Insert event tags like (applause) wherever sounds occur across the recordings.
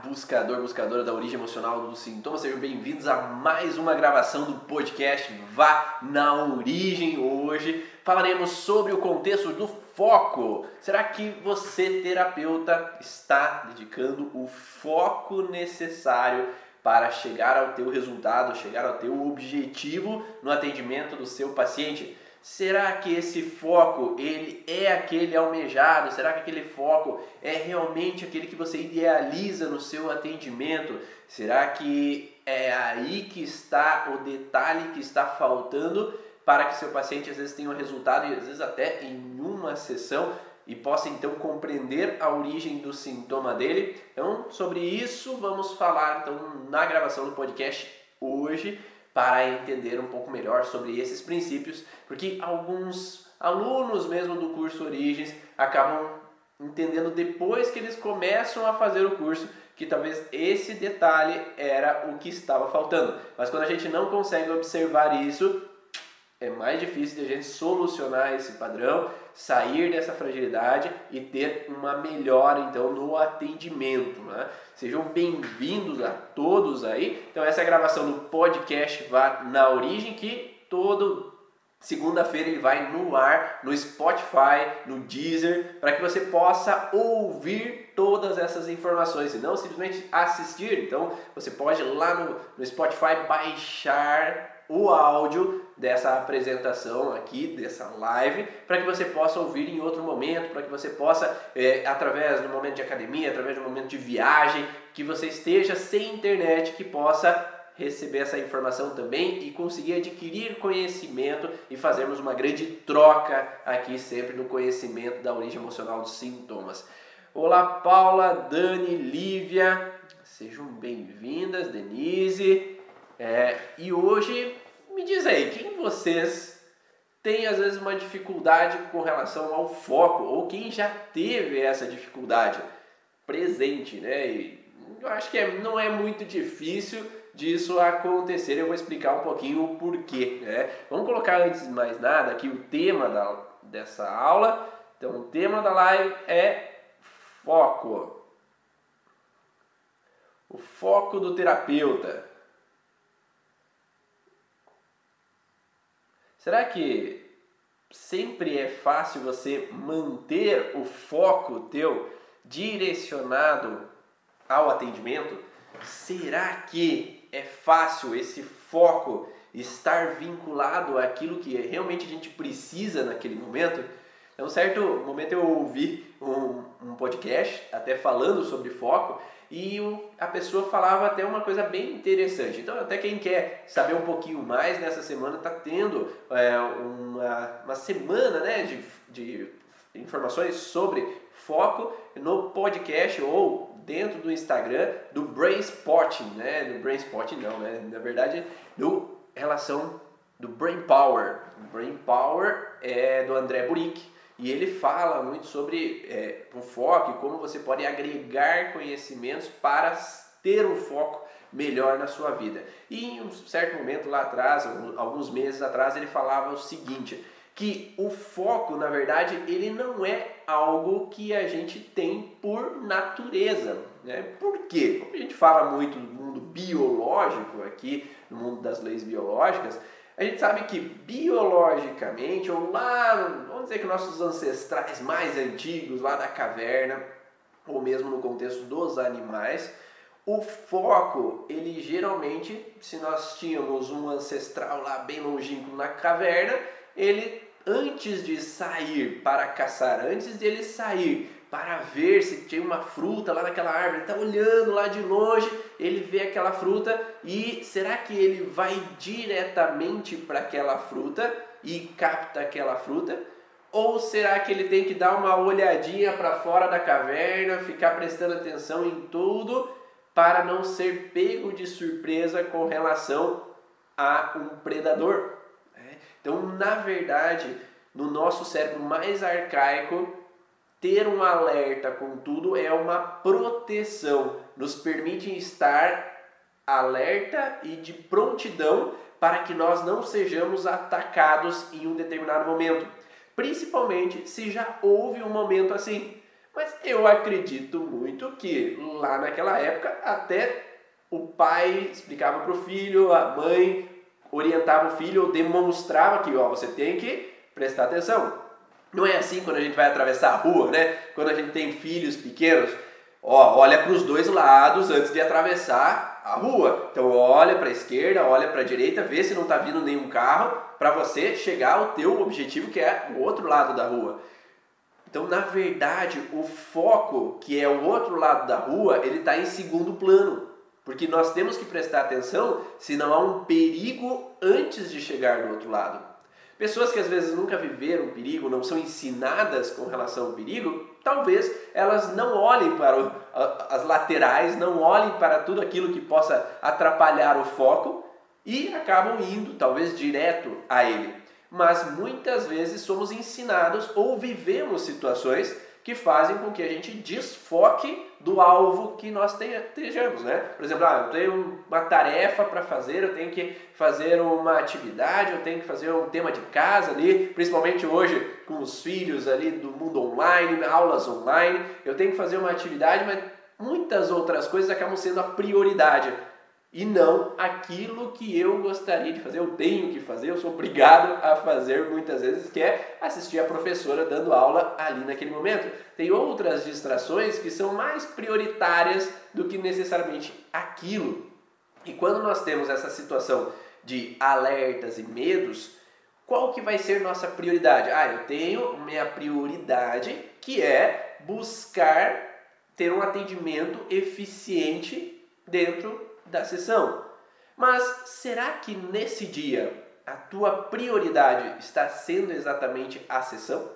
buscador, buscadora da origem emocional do sintoma, sejam bem-vindos a mais uma gravação do podcast Vá na Origem. Hoje falaremos sobre o contexto do foco. Será que você, terapeuta, está dedicando o foco necessário para chegar ao teu resultado, chegar ao teu objetivo no atendimento do seu paciente? Será que esse foco ele é aquele almejado? Será que aquele foco é realmente aquele que você idealiza no seu atendimento? Será que é aí que está o detalhe que está faltando para que seu paciente às vezes tenha um resultado e às vezes até em uma sessão e possa então compreender a origem do sintoma dele? Então, sobre isso vamos falar então na gravação do podcast hoje para entender um pouco melhor sobre esses princípios, porque alguns alunos mesmo do curso Origens acabam entendendo depois que eles começam a fazer o curso que talvez esse detalhe era o que estava faltando. Mas quando a gente não consegue observar isso, é mais difícil de a gente solucionar esse padrão, sair dessa fragilidade e ter uma melhora então no atendimento. Né? Sejam bem-vindos a todos aí. Então essa é a gravação do podcast Vá na Origem que todo segunda-feira ele vai no ar no Spotify, no Deezer, para que você possa ouvir todas essas informações e não simplesmente assistir. Então você pode lá no, no Spotify baixar o áudio dessa apresentação aqui, dessa live, para que você possa ouvir em outro momento, para que você possa, é, através do momento de academia, através do momento de viagem, que você esteja sem internet, que possa receber essa informação também e conseguir adquirir conhecimento e fazermos uma grande troca aqui sempre no conhecimento da origem emocional dos sintomas. Olá Paula, Dani, Lívia, sejam bem-vindas, Denise. É, e hoje diz aí, quem vocês tem às vezes uma dificuldade com relação ao foco, ou quem já teve essa dificuldade presente, né? E eu acho que é, não é muito difícil disso acontecer. Eu vou explicar um pouquinho o porquê. Né? Vamos colocar antes de mais nada aqui o tema da, dessa aula. Então, o tema da live é foco. O foco do terapeuta. Será que sempre é fácil você manter o foco teu direcionado ao atendimento? Será que é fácil esse foco estar vinculado àquilo que realmente a gente precisa naquele momento? Então, certo momento eu ouvi um, um podcast até falando sobre foco e o, a pessoa falava até uma coisa bem interessante. Então, até quem quer saber um pouquinho mais nessa semana está tendo é, uma, uma semana né, de, de informações sobre foco no podcast ou dentro do Instagram do Brain Spotting, né? Do Brain Spotting não, né? Na verdade, do relação do Brain Power. Brain Power é do André Burick e ele fala muito sobre é, o foco e como você pode agregar conhecimentos para ter um foco melhor na sua vida. E em um certo momento lá atrás, alguns meses atrás, ele falava o seguinte, que o foco, na verdade, ele não é algo que a gente tem por natureza. Né? Por quê? Como a gente fala muito do mundo biológico aqui, no mundo das leis biológicas, a gente sabe que biologicamente, ou lá, vamos dizer que nossos ancestrais mais antigos, lá da caverna, ou mesmo no contexto dos animais, o foco, ele geralmente, se nós tínhamos um ancestral lá bem longínquo na caverna, ele antes de sair para caçar, antes de ele sair para ver se tinha uma fruta lá naquela árvore. Ele está olhando lá de longe, ele vê aquela fruta e será que ele vai diretamente para aquela fruta e capta aquela fruta? Ou será que ele tem que dar uma olhadinha para fora da caverna, ficar prestando atenção em tudo para não ser pego de surpresa com relação a um predador? É. Então, na verdade, no nosso cérebro mais arcaico, ter um alerta, contudo, é uma proteção, nos permite estar alerta e de prontidão para que nós não sejamos atacados em um determinado momento, principalmente se já houve um momento assim. Mas eu acredito muito que lá naquela época até o pai explicava para o filho, a mãe orientava o filho demonstrava que ó, você tem que prestar atenção. Não é assim quando a gente vai atravessar a rua, né? Quando a gente tem filhos pequenos, ó, olha para os dois lados antes de atravessar a rua. Então olha para a esquerda, olha para a direita, vê se não está vindo nenhum carro para você chegar ao teu objetivo que é o outro lado da rua. Então, na verdade, o foco, que é o outro lado da rua, ele está em segundo plano. Porque nós temos que prestar atenção se não há um perigo antes de chegar do outro lado. Pessoas que às vezes nunca viveram perigo, não são ensinadas com relação ao perigo, talvez elas não olhem para o, as laterais, não olhem para tudo aquilo que possa atrapalhar o foco e acabam indo talvez direto a ele. Mas muitas vezes somos ensinados ou vivemos situações que fazem com que a gente desfoque do alvo que nós estejamos, né? Por exemplo, ah, eu tenho uma tarefa para fazer, eu tenho que fazer uma atividade, eu tenho que fazer um tema de casa ali, principalmente hoje com os filhos ali do mundo online, aulas online, eu tenho que fazer uma atividade, mas muitas outras coisas acabam sendo a prioridade e não aquilo que eu gostaria de fazer, eu tenho que fazer, eu sou obrigado a fazer muitas vezes, que é assistir a professora dando aula ali naquele momento. Tem outras distrações que são mais prioritárias do que necessariamente aquilo. E quando nós temos essa situação de alertas e medos, qual que vai ser nossa prioridade? Ah, eu tenho minha prioridade que é buscar ter um atendimento eficiente dentro da sessão. Mas será que nesse dia a tua prioridade está sendo exatamente a sessão?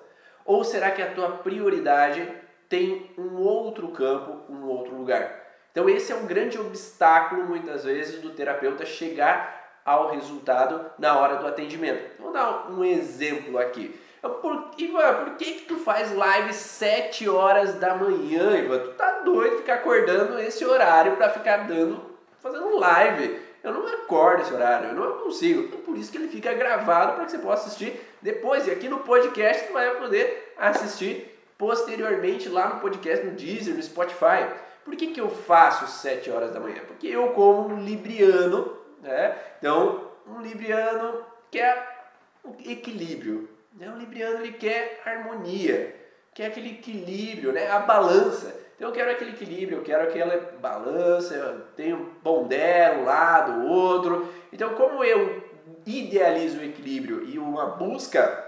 Ou será que a tua prioridade tem um outro campo, um outro lugar? Então esse é um grande obstáculo muitas vezes do terapeuta chegar ao resultado na hora do atendimento. Vou dar um exemplo aqui. Por, Ivan, por que, que tu faz live 7 horas da manhã, Ivan? Tu tá doido ficar acordando esse horário para ficar dando fazendo live. Eu não acordo esse horário, eu não consigo. Então, por isso que ele fica gravado para que você possa assistir depois. E aqui no podcast você vai poder assistir posteriormente lá no podcast, no Deezer, no Spotify. Por que, que eu faço 7 horas da manhã? Porque eu, como um libriano, né? Então, um libriano quer um equilíbrio. Né? Um libriano ele quer harmonia, quer aquele equilíbrio, né? a balança. Então eu quero aquele equilíbrio, eu quero aquela balança, eu tenho pondero um lado, outro. Então como eu idealizo o equilíbrio e uma busca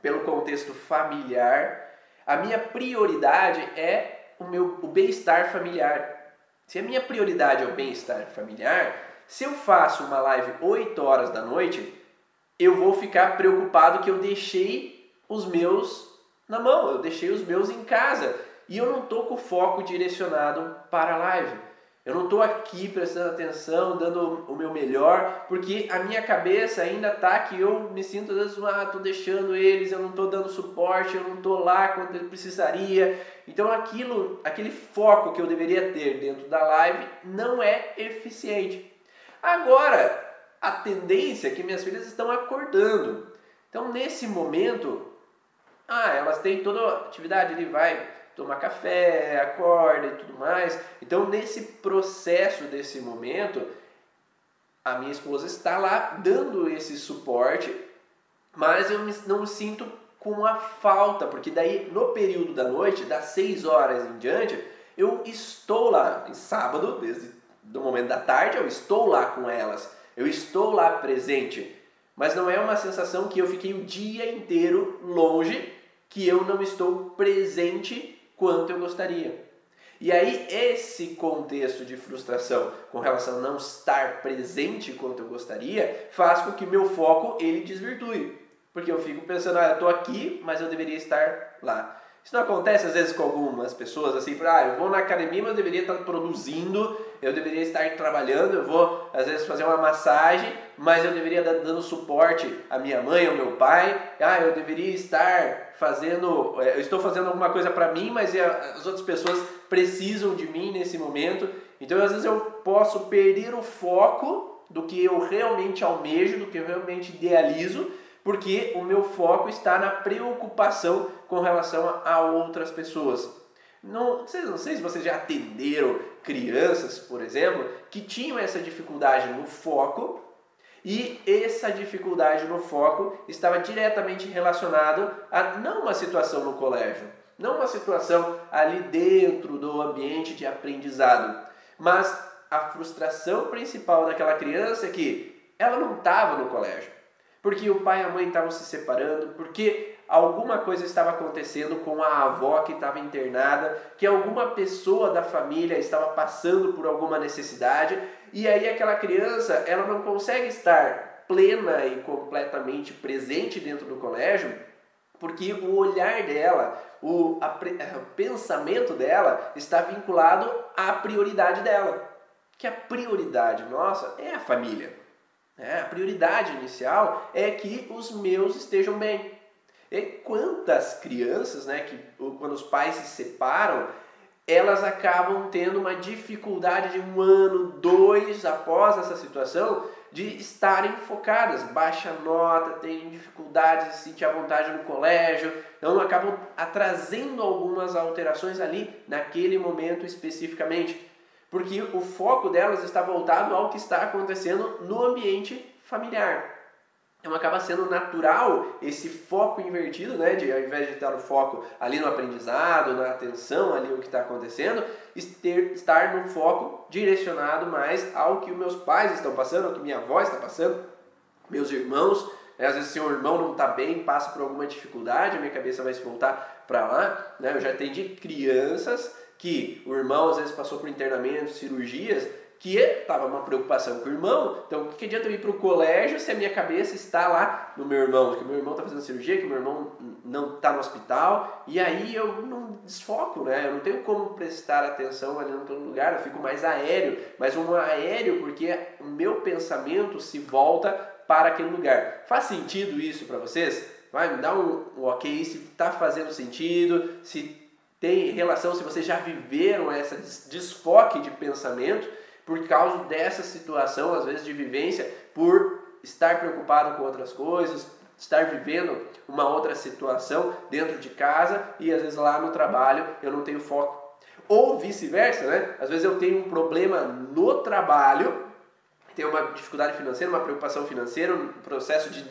pelo contexto familiar, a minha prioridade é o meu o bem-estar familiar. Se a minha prioridade é o bem-estar familiar, se eu faço uma live 8 horas da noite, eu vou ficar preocupado que eu deixei os meus na mão, eu deixei os meus em casa e eu não estou com o foco direcionado para a live. Eu não estou aqui prestando atenção, dando o meu melhor, porque a minha cabeça ainda está que eu me sinto às vezes, ah, estou deixando eles, eu não estou dando suporte, eu não estou lá quando ele precisaria. Então aquilo, aquele foco que eu deveria ter dentro da live não é eficiente. Agora, a tendência é que minhas filhas estão acordando. Então nesse momento, ah, elas têm toda a atividade, ele vai tomar café, acorda e tudo mais. Então, nesse processo, desse momento, a minha esposa está lá dando esse suporte, mas eu não me sinto com a falta, porque daí no período da noite, das 6 horas em diante, eu estou lá, em sábado, desde o momento da tarde, eu estou lá com elas, eu estou lá presente, mas não é uma sensação que eu fiquei o dia inteiro longe, que eu não estou presente quanto eu gostaria. E aí, esse contexto de frustração com relação a não estar presente quanto eu gostaria, faz com que meu foco ele desvirtue. Porque eu fico pensando, ah, eu estou aqui, mas eu deveria estar lá. Isso não acontece às vezes com algumas pessoas assim, ah, eu vou na academia, mas eu deveria estar produzindo, eu deveria estar trabalhando, eu vou às vezes fazer uma massagem, mas eu deveria estar dando suporte à minha mãe, ao meu pai. Ah, eu deveria estar fazendo, eh, eu estou fazendo alguma coisa para mim, mas as outras pessoas precisam de mim nesse momento. Então às vezes eu posso perder o foco do que eu realmente almejo, do que eu realmente idealizo porque o meu foco está na preocupação com relação a outras pessoas. Não, não, sei, se vocês já atenderam crianças, por exemplo, que tinham essa dificuldade no foco e essa dificuldade no foco estava diretamente relacionado a não uma situação no colégio, não uma situação ali dentro do ambiente de aprendizado, mas a frustração principal daquela criança é que ela não estava no colégio, porque o pai e a mãe estavam se separando, porque alguma coisa estava acontecendo com a avó que estava internada, que alguma pessoa da família estava passando por alguma necessidade, e aí aquela criança, ela não consegue estar plena e completamente presente dentro do colégio, porque o olhar dela, o, a, o pensamento dela está vinculado à prioridade dela. Que a prioridade nossa é a família. É, a prioridade inicial é que os meus estejam bem. E quantas crianças, né, que quando os pais se separam, elas acabam tendo uma dificuldade de um ano, dois após essa situação, de estarem focadas, baixa nota, têm dificuldades de sentir a vontade no colégio, então acabam trazendo algumas alterações ali naquele momento especificamente, porque o foco delas está voltado ao que está acontecendo no ambiente familiar. Então acaba sendo natural esse foco invertido, né? De ao invés de estar o foco ali no aprendizado, na atenção ali o que está acontecendo, estar no foco direcionado mais ao que meus pais estão passando, ao que minha avó está passando, meus irmãos. Né? Às vezes se um irmão não está bem, passa por alguma dificuldade, a minha cabeça vai se voltar para lá. Né? Eu já atendi crianças que o irmão às vezes passou por internamento, cirurgias, que estava uma preocupação com o irmão. Então, o que adianta eu ir para o colégio se a minha cabeça está lá no meu irmão? Que o meu irmão está fazendo cirurgia, que o meu irmão não está no hospital. E aí eu não desfoco, né? Eu não tenho como prestar atenção ali no lugar, eu fico mais aéreo. Mas um aéreo porque o meu pensamento se volta para aquele lugar. Faz sentido isso para vocês? Vai me dar um, um ok se está fazendo sentido, se tem relação, se vocês já viveram essa desfoque de pensamento por causa dessa situação, às vezes de vivência, por estar preocupado com outras coisas, estar vivendo uma outra situação dentro de casa e às vezes lá no trabalho eu não tenho foco. Ou vice-versa, né? Às vezes eu tenho um problema no trabalho, tenho uma dificuldade financeira, uma preocupação financeira, um processo de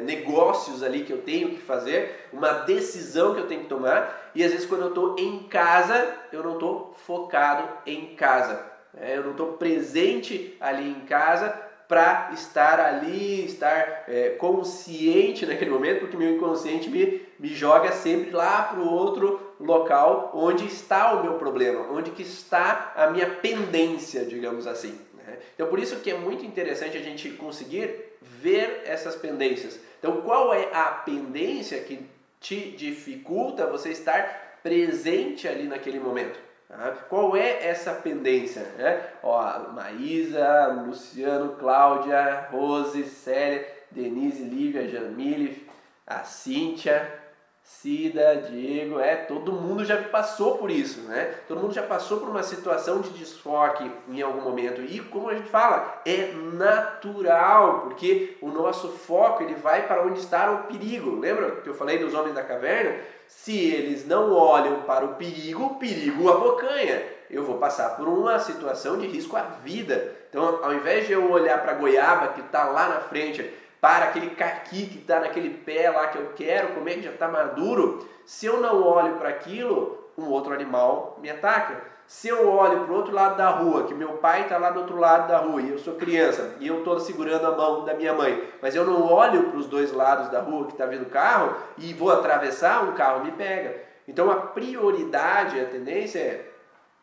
negócios ali que eu tenho que fazer, uma decisão que eu tenho que tomar, e às vezes quando eu estou em casa, eu não estou focado em casa. É, eu não estou presente ali em casa para estar ali, estar é, consciente naquele momento, porque meu inconsciente me, me joga sempre lá para o outro local onde está o meu problema, onde que está a minha pendência, digamos assim. Né? Então por isso que é muito interessante a gente conseguir ver essas pendências. Então qual é a pendência que te dificulta você estar presente ali naquele momento? Tá? Qual é essa pendência? Né? Ó, Maísa, Luciano, Cláudia, Rose, Célia, Denise, Lívia, Jamile, a Cíntia, Cida, Diego, é, todo mundo já passou por isso, né? Todo mundo já passou por uma situação de desfoque em algum momento. E como a gente fala, é natural, porque o nosso foco ele vai para onde está o perigo. Lembra que eu falei dos homens da caverna? Se eles não olham para o perigo, o perigo abocanha. Eu vou passar por uma situação de risco à vida. Então, ao invés de eu olhar para a goiaba que está lá na frente, para aquele caqui que está naquele pé lá que eu quero comer, que já está maduro, se eu não olho para aquilo, um outro animal me ataca. Se eu olho para o outro lado da rua, que meu pai está lá do outro lado da rua e eu sou criança e eu estou segurando a mão da minha mãe, mas eu não olho para os dois lados da rua que está vindo carro e vou atravessar, um carro me pega. Então a prioridade, a tendência é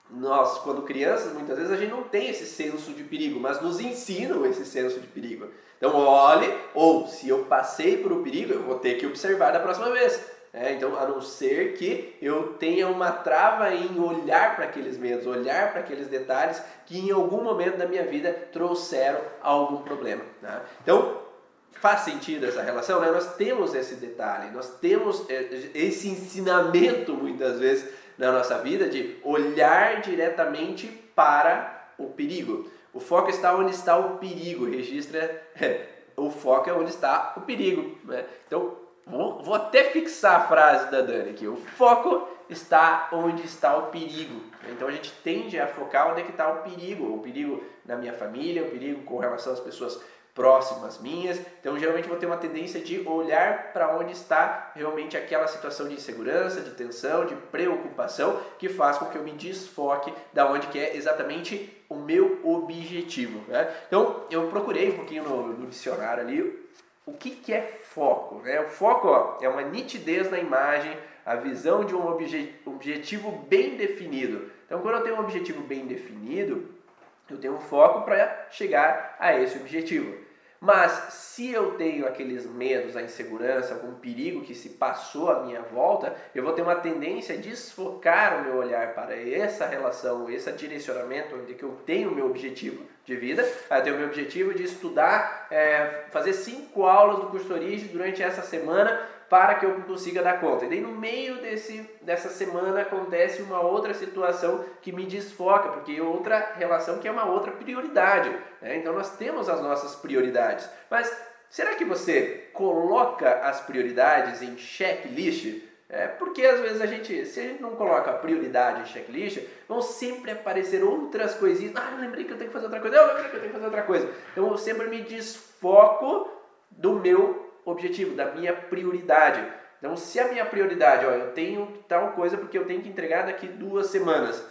nós, quando crianças, muitas vezes a gente não tem esse senso de perigo, mas nos ensinam esse senso de perigo. Então, olhe, ou se eu passei por um perigo, eu vou ter que observar da próxima vez. É, então, a não ser que eu tenha uma trava em olhar para aqueles medos, olhar para aqueles detalhes que em algum momento da minha vida trouxeram algum problema. Né? Então, faz sentido essa relação? Né? Nós temos esse detalhe, nós temos é, esse ensinamento muitas vezes na nossa vida de olhar diretamente para o perigo. O foco está onde está o perigo, registra. o foco é onde está o perigo. Né? Então, Vou, vou até fixar a frase da Dani aqui. O foco está onde está o perigo. Então a gente tende a focar onde é que está o perigo, o perigo na minha família, o perigo com relação às pessoas próximas minhas. Então, geralmente vou ter uma tendência de olhar para onde está realmente aquela situação de insegurança, de tensão, de preocupação que faz com que eu me desfoque da onde que é exatamente o meu objetivo. Né? Então, eu procurei um pouquinho no, no dicionário ali o que, que é foco. Né? O foco ó, é uma nitidez na imagem, a visão de um obje objetivo bem definido. Então, quando eu tenho um objetivo bem definido, eu tenho um foco para chegar a esse objetivo. Mas se eu tenho aqueles medos, a insegurança, algum perigo que se passou à minha volta, eu vou ter uma tendência a desfocar o meu olhar para essa relação, esse direcionamento onde que eu tenho o meu objetivo de vida. Eu tenho o meu objetivo de estudar, é, fazer cinco aulas do curso origem durante essa semana para que eu consiga dar conta. E daí no meio desse, dessa semana acontece uma outra situação que me desfoca, porque é outra relação que é uma outra prioridade. Né? Então nós temos as nossas prioridades. Mas será que você coloca as prioridades em checklist? É porque às vezes a gente, se a gente não coloca prioridade em checklist, vão sempre aparecer outras coisinhas. Ah, eu lembrei que eu tenho que fazer outra coisa. Eu lembrei que eu tenho que fazer outra coisa. Então eu sempre me desfoco do meu objetivo, da minha prioridade. Então, se a minha prioridade, ó, eu tenho tal coisa porque eu tenho que entregar daqui duas semanas.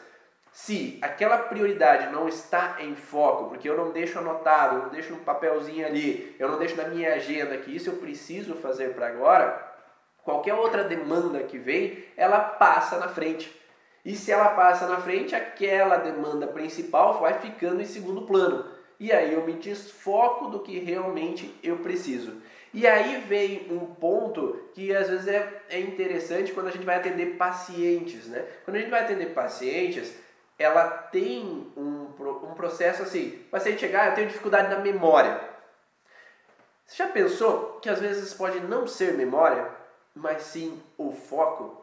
Se aquela prioridade não está em foco, porque eu não deixo anotado, eu não deixo um papelzinho ali, eu não deixo na minha agenda que isso eu preciso fazer para agora, qualquer outra demanda que vem, ela passa na frente. E se ela passa na frente, aquela demanda principal vai ficando em segundo plano. E aí eu me desfoco do que realmente eu preciso. E aí vem um ponto que às vezes é, é interessante quando a gente vai atender pacientes, né? Quando a gente vai atender pacientes, ela tem um, um processo assim, o paciente chegar, eu tenho dificuldade na memória. Você já pensou que às vezes pode não ser memória, mas sim o foco?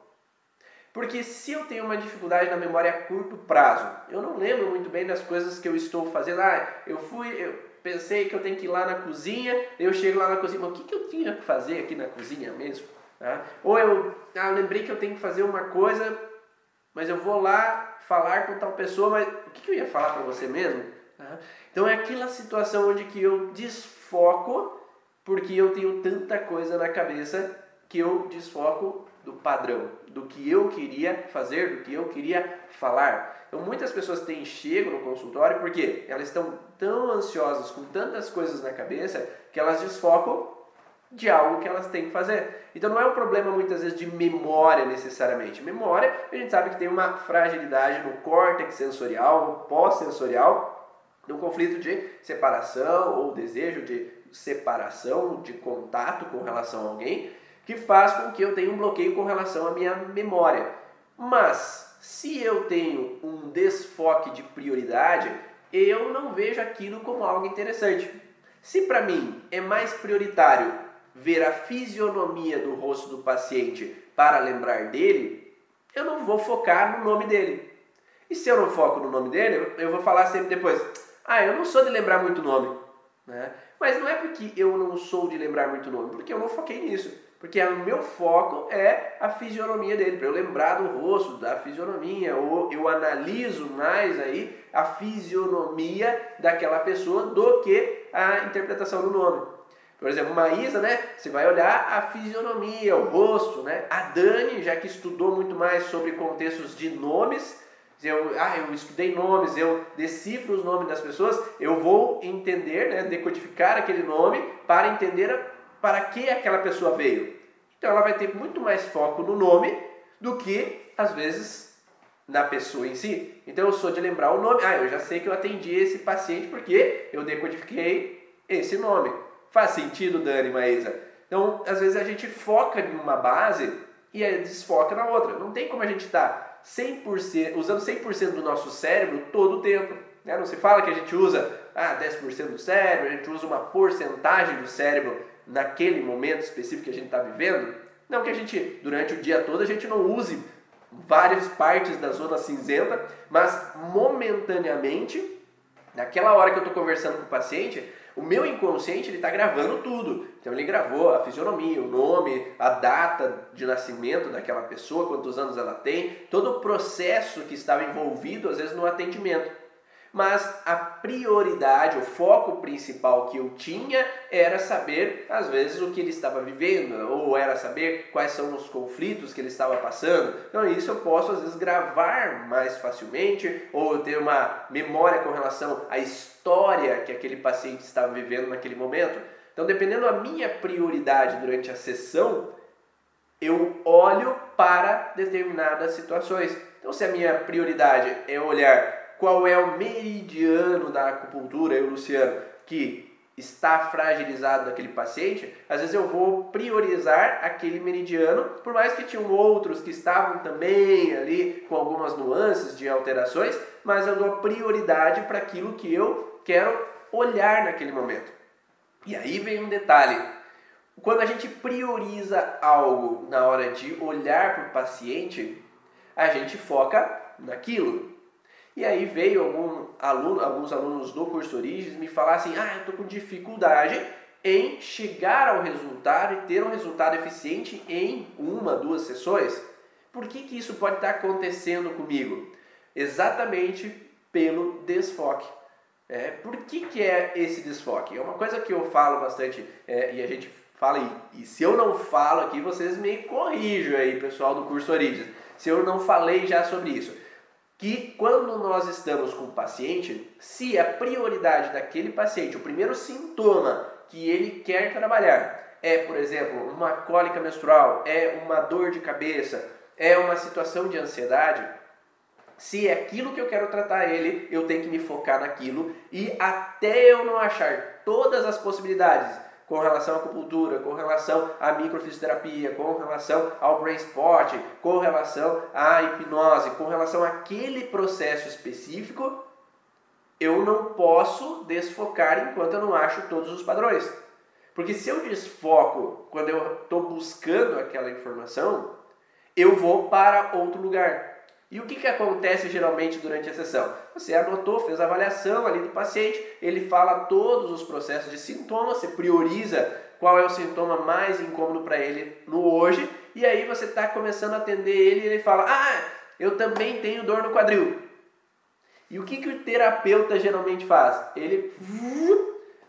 Porque se eu tenho uma dificuldade na memória a curto prazo, eu não lembro muito bem das coisas que eu estou fazendo. Ah, eu fui, eu, pensei que eu tenho que ir lá na cozinha, eu chego lá na cozinha, mas o que, que eu tinha que fazer aqui na cozinha mesmo? Tá? Ou eu ah, lembrei que eu tenho que fazer uma coisa, mas eu vou lá falar com tal pessoa, mas o que, que eu ia falar para você mesmo? Tá? Então é aquela situação onde que eu desfoco porque eu tenho tanta coisa na cabeça que eu desfoco do padrão, do que eu queria fazer, do que eu queria falar. Então muitas pessoas têm chego no consultório porque elas estão tão ansiosas com tantas coisas na cabeça que elas desfocam de algo que elas têm que fazer. Então não é um problema muitas vezes de memória necessariamente. Memória, a gente sabe que tem uma fragilidade no córtex sensorial, no pós-sensorial, no conflito de separação ou desejo de separação, de contato com relação a alguém, que faz com que eu tenha um bloqueio com relação à minha memória. Mas se eu tenho um desfoque de prioridade, eu não vejo aquilo como algo interessante. Se para mim é mais prioritário ver a fisionomia do rosto do paciente para lembrar dele, eu não vou focar no nome dele. E se eu não foco no nome dele, eu vou falar sempre depois: ah, eu não sou de lembrar muito nome. Né? Mas não é porque eu não sou de lembrar muito nome, porque eu não foquei nisso. Porque o meu foco é a fisionomia dele, para eu lembrar do rosto, da fisionomia, ou eu analiso mais aí a fisionomia daquela pessoa do que a interpretação do nome. Por exemplo, Maísa, né? Você vai olhar a fisionomia, o rosto, né? A Dani, já que estudou muito mais sobre contextos de nomes, eu, ah, eu estudei nomes, eu decifro os nomes das pessoas, eu vou entender, né, decodificar aquele nome para entender para que aquela pessoa veio. Então ela vai ter muito mais foco no nome do que, às vezes, na pessoa em si. Então eu sou de lembrar o nome. Ah, eu já sei que eu atendi esse paciente porque eu decodifiquei esse nome. Faz sentido, Dani, Maísa? Então, às vezes a gente foca em uma base e desfoca na outra. Não tem como a gente estar tá 100%, usando 100% do nosso cérebro todo o tempo. Né? Não se fala que a gente usa ah, 10% do cérebro, a gente usa uma porcentagem do cérebro naquele momento específico que a gente está vivendo. Não que a gente, durante o dia todo, a gente não use várias partes da zona cinzenta, mas momentaneamente Naquela hora que eu estou conversando com o paciente, o meu inconsciente ele está gravando tudo. Então ele gravou a fisionomia, o nome, a data de nascimento daquela pessoa, quantos anos ela tem, todo o processo que estava envolvido às vezes no atendimento mas a prioridade, o foco principal que eu tinha era saber, às vezes, o que ele estava vivendo, ou era saber quais são os conflitos que ele estava passando. Então, isso eu posso, às vezes, gravar mais facilmente, ou ter uma memória com relação à história que aquele paciente estava vivendo naquele momento. Então, dependendo da minha prioridade durante a sessão, eu olho para determinadas situações. Então, se a minha prioridade é olhar qual é o meridiano da acupuntura, eu, Luciano, que está fragilizado daquele paciente, às vezes eu vou priorizar aquele meridiano, por mais que tinham outros que estavam também ali com algumas nuances de alterações, mas eu dou prioridade para aquilo que eu quero olhar naquele momento. E aí vem um detalhe. Quando a gente prioriza algo na hora de olhar para o paciente, a gente foca naquilo. E aí veio algum aluno, alguns alunos do curso Origens me falar assim: ah, eu estou com dificuldade em chegar ao resultado e ter um resultado eficiente em uma, duas sessões. Por que, que isso pode estar acontecendo comigo? Exatamente pelo desfoque. É, por que, que é esse desfoque? É uma coisa que eu falo bastante é, e a gente fala, e, e se eu não falo aqui, vocês me corrijam aí, pessoal do curso Origens, se eu não falei já sobre isso que quando nós estamos com o paciente, se a prioridade daquele paciente, o primeiro sintoma que ele quer trabalhar é, por exemplo, uma cólica menstrual, é uma dor de cabeça, é uma situação de ansiedade, se é aquilo que eu quero tratar ele, eu tenho que me focar naquilo e até eu não achar todas as possibilidades com relação à acupuntura, com relação à microfisioterapia, com relação ao brain sport, com relação à hipnose, com relação àquele processo específico, eu não posso desfocar enquanto eu não acho todos os padrões. Porque se eu desfoco quando eu estou buscando aquela informação, eu vou para outro lugar. E o que, que acontece geralmente durante a sessão? Você anotou, fez a avaliação ali do paciente, ele fala todos os processos de sintomas, você prioriza qual é o sintoma mais incômodo para ele no hoje, e aí você está começando a atender ele e ele fala: Ah, eu também tenho dor no quadril. E o que, que o terapeuta geralmente faz? Ele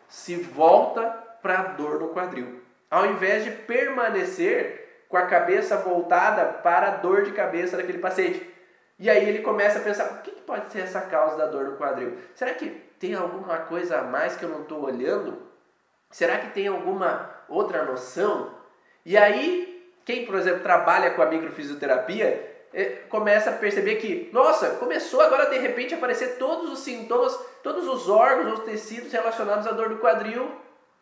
se volta para a dor no quadril, ao invés de permanecer com a cabeça voltada para a dor de cabeça daquele paciente. E aí ele começa a pensar, o que, pode ser essa causa da dor no quadril? Será que tem alguma coisa a mais que eu não estou olhando? Será que tem alguma outra noção? E aí, quem, por exemplo, trabalha com a microfisioterapia, é, começa a perceber que, nossa, começou agora de repente a aparecer todos os sintomas, todos os órgãos, os tecidos relacionados à dor do quadril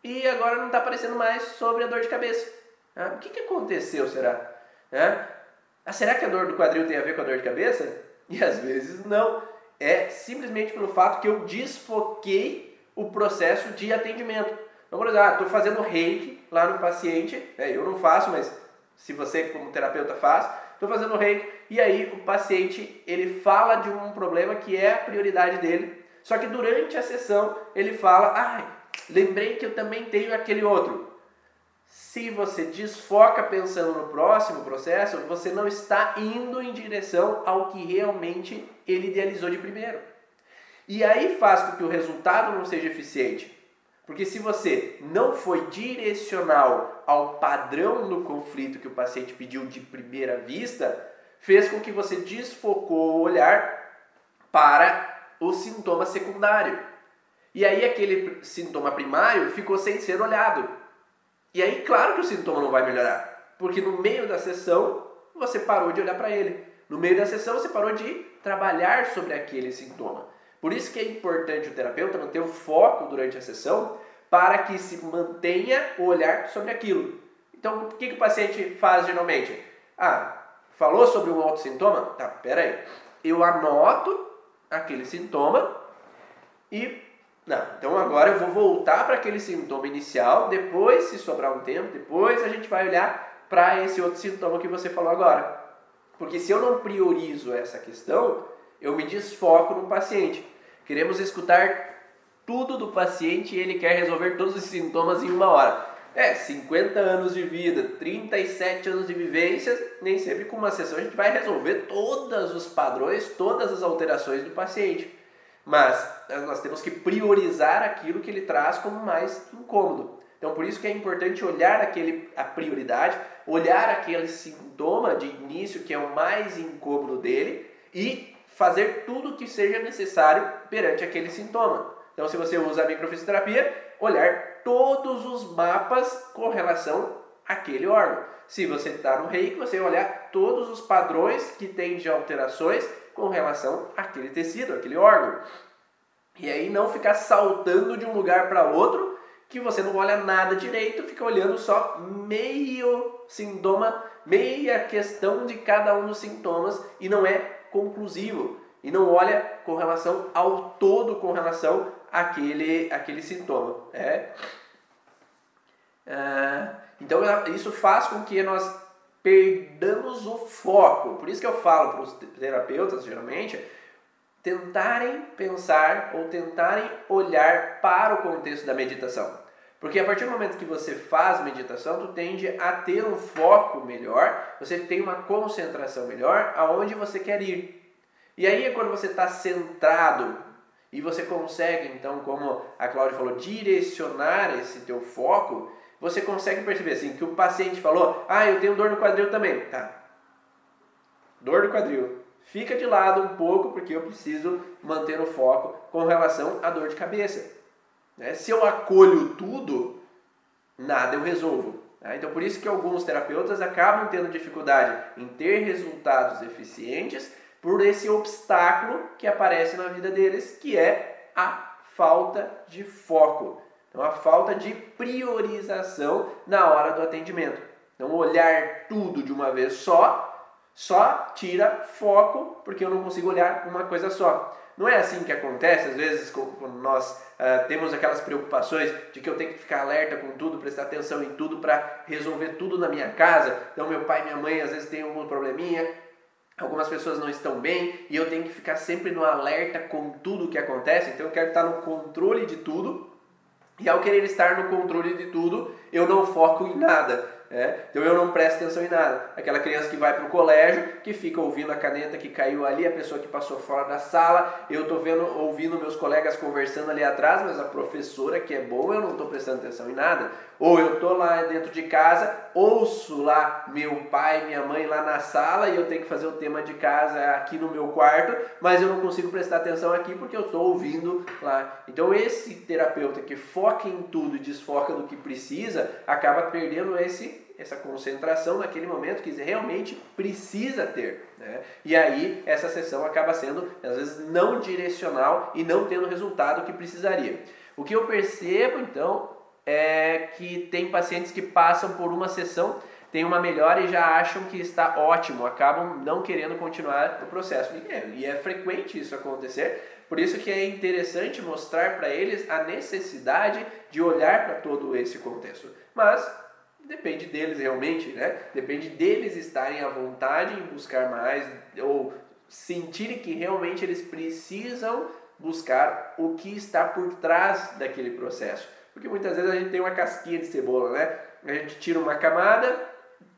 e agora não está aparecendo mais sobre a dor de cabeça. Ah, o que, aconteceu, será? É? Ah, será que a dor do quadril tem a ver com a dor de cabeça? E às vezes não. É simplesmente pelo fato que eu desfoquei o processo de atendimento. Então, por exemplo, estou ah, fazendo reiki lá no paciente, né, eu não faço, mas se você como terapeuta faz, estou fazendo reiki e aí o paciente ele fala de um problema que é a prioridade dele, só que durante a sessão ele fala, ah, lembrei que eu também tenho aquele outro. Se você desfoca pensando no próximo processo, você não está indo em direção ao que realmente ele idealizou de primeiro. E aí faz com que o resultado não seja eficiente. Porque se você não foi direcional ao padrão do conflito que o paciente pediu de primeira vista, fez com que você desfocou o olhar para o sintoma secundário. E aí aquele sintoma primário ficou sem ser olhado. E aí, claro que o sintoma não vai melhorar, porque no meio da sessão você parou de olhar para ele. No meio da sessão você parou de trabalhar sobre aquele sintoma. Por isso que é importante o terapeuta manter o foco durante a sessão para que se mantenha o olhar sobre aquilo. Então, o que, que o paciente faz geralmente? Ah, falou sobre um outro sintoma? Tá, peraí. Eu anoto aquele sintoma e não, então agora eu vou voltar para aquele sintoma inicial, depois, se sobrar um tempo, depois a gente vai olhar para esse outro sintoma que você falou agora. Porque se eu não priorizo essa questão, eu me desfoco no paciente. Queremos escutar tudo do paciente e ele quer resolver todos os sintomas em uma hora. É, 50 anos de vida, 37 anos de vivência, nem sempre com uma sessão a gente vai resolver todos os padrões, todas as alterações do paciente. Mas nós temos que priorizar aquilo que ele traz como mais incômodo. Então, por isso que é importante olhar aquele, a prioridade, olhar aquele sintoma de início que é o mais incômodo dele e fazer tudo o que seja necessário perante aquele sintoma. Então, se você usa a microfisioterapia, olhar todos os mapas com relação àquele órgão. Se você está no reiki, você olhar todos os padrões que tem de alterações com relação àquele tecido, aquele órgão. E aí não ficar saltando de um lugar para outro, que você não olha nada direito, fica olhando só meio sintoma, meia questão de cada um dos sintomas e não é conclusivo. E não olha com relação ao todo, com relação àquele, àquele sintoma. É. Ah, então isso faz com que nós perdamos o foco. Por isso que eu falo para os terapeutas, geralmente, tentarem pensar ou tentarem olhar para o contexto da meditação. Porque a partir do momento que você faz meditação, tu tende a ter um foco melhor, você tem uma concentração melhor aonde você quer ir. E aí é quando você está centrado e você consegue, então, como a Cláudia falou, direcionar esse teu foco, você consegue perceber assim que o paciente falou: "Ah, eu tenho dor no quadril também". Tá. Dor no quadril. Fica de lado um pouco porque eu preciso manter o foco com relação à dor de cabeça. Né? Se eu acolho tudo, nada eu resolvo. Tá? Então, por isso que alguns terapeutas acabam tendo dificuldade em ter resultados eficientes por esse obstáculo que aparece na vida deles, que é a falta de foco. Então, a falta de priorização na hora do atendimento. Então, olhar tudo de uma vez só só tira foco, porque eu não consigo olhar uma coisa só. Não é assim que acontece, às vezes, quando nós uh, temos aquelas preocupações de que eu tenho que ficar alerta com tudo, prestar atenção em tudo para resolver tudo na minha casa. Então, meu pai e minha mãe às vezes têm algum probleminha, algumas pessoas não estão bem e eu tenho que ficar sempre no alerta com tudo que acontece. Então, eu quero estar no controle de tudo e ao querer estar no controle de tudo, eu não foco em nada. É? Então eu não presto atenção em nada. Aquela criança que vai para o colégio, que fica ouvindo a caneta que caiu ali, a pessoa que passou fora da sala, eu estou vendo, ouvindo meus colegas conversando ali atrás, mas a professora que é boa, eu não estou prestando atenção em nada. Ou eu estou lá dentro de casa, ouço lá meu pai, minha mãe lá na sala e eu tenho que fazer o tema de casa aqui no meu quarto, mas eu não consigo prestar atenção aqui porque eu estou ouvindo lá. Então esse terapeuta que foca em tudo e desfoca do que precisa, acaba perdendo esse essa concentração naquele momento que realmente precisa ter. Né? E aí essa sessão acaba sendo, às vezes, não direcional e não tendo o resultado que precisaria. O que eu percebo, então, é que tem pacientes que passam por uma sessão, tem uma melhora e já acham que está ótimo, acabam não querendo continuar o processo. E é, e é frequente isso acontecer, por isso que é interessante mostrar para eles a necessidade de olhar para todo esse contexto. Mas Depende deles realmente, né? Depende deles estarem à vontade em buscar mais ou sentirem que realmente eles precisam buscar o que está por trás daquele processo. Porque muitas vezes a gente tem uma casquinha de cebola, né? A gente tira uma camada,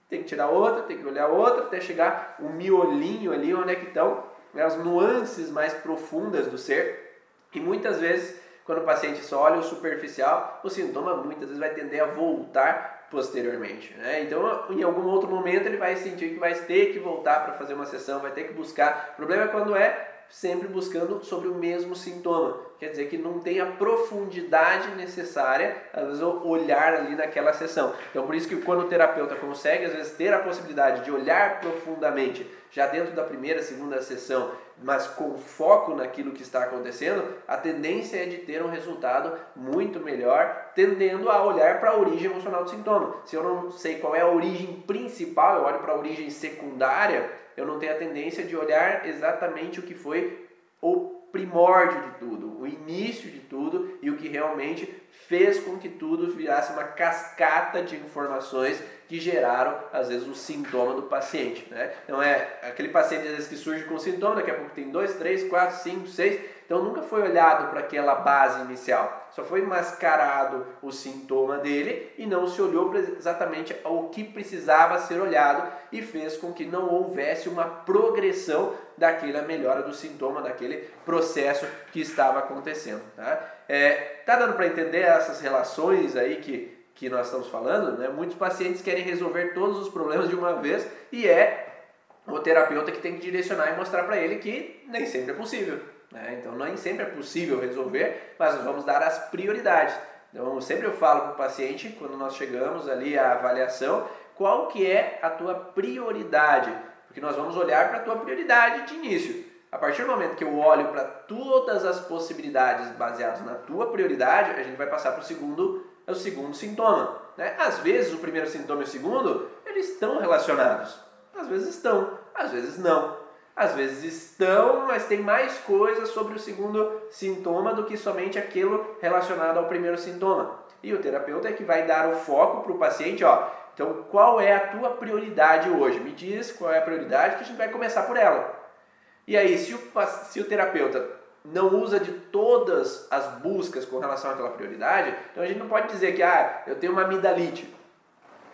tem que tirar outra, tem que olhar outra, até chegar um miolinho ali onde é que estão né, as nuances mais profundas do ser. E muitas vezes, quando o paciente só olha o superficial, o sintoma muitas vezes vai tender a voltar posteriormente. Né? Então, em algum outro momento, ele vai sentir que vai ter que voltar para fazer uma sessão, vai ter que buscar. O problema é quando é sempre buscando sobre o mesmo sintoma. Quer dizer que não tem a profundidade necessária, às vezes, olhar ali naquela sessão. Então, por isso que quando o terapeuta consegue, às vezes, ter a possibilidade de olhar profundamente, já dentro da primeira, segunda sessão, mas com foco naquilo que está acontecendo, a tendência é de ter um resultado muito melhor, tendendo a olhar para a origem emocional do sintoma. Se eu não sei qual é a origem principal, eu olho para a origem secundária, eu não tenho a tendência de olhar exatamente o que foi o primórdio de tudo, o início de tudo e o que realmente fez com que tudo virasse uma cascata de informações que geraram, às vezes, o sintoma do paciente. Né? Então, é aquele paciente, às vezes, que surge com sintoma, daqui a pouco tem dois, três, quatro, cinco, seis. Então, nunca foi olhado para aquela base inicial, só foi mascarado o sintoma dele e não se olhou exatamente ao que precisava ser olhado e fez com que não houvesse uma progressão daquela melhora do sintoma, daquele processo que estava acontecendo. Tá, é, tá dando para entender essas relações aí que, que nós estamos falando? Né? Muitos pacientes querem resolver todos os problemas de uma vez e é o terapeuta que tem que direcionar e mostrar para ele que nem sempre é possível. Né? Então, nem sempre é possível resolver, mas nós vamos dar as prioridades. Então, sempre eu falo para o paciente, quando nós chegamos ali à avaliação, qual que é a tua prioridade, porque nós vamos olhar para a tua prioridade de início. A partir do momento que eu olho para todas as possibilidades baseadas na tua prioridade, a gente vai passar para o segundo, o segundo sintoma. Né? Às vezes o primeiro sintoma e o segundo, eles estão relacionados. Às vezes estão, às vezes não. Às vezes estão, mas tem mais coisas sobre o segundo sintoma do que somente aquilo relacionado ao primeiro sintoma. E o terapeuta é que vai dar o foco para o paciente, ó. Então, qual é a tua prioridade hoje? Me diz qual é a prioridade que a gente vai começar por ela. E aí, se o, se o terapeuta não usa de todas as buscas com relação àquela prioridade, então a gente não pode dizer que ah, eu tenho uma amidalite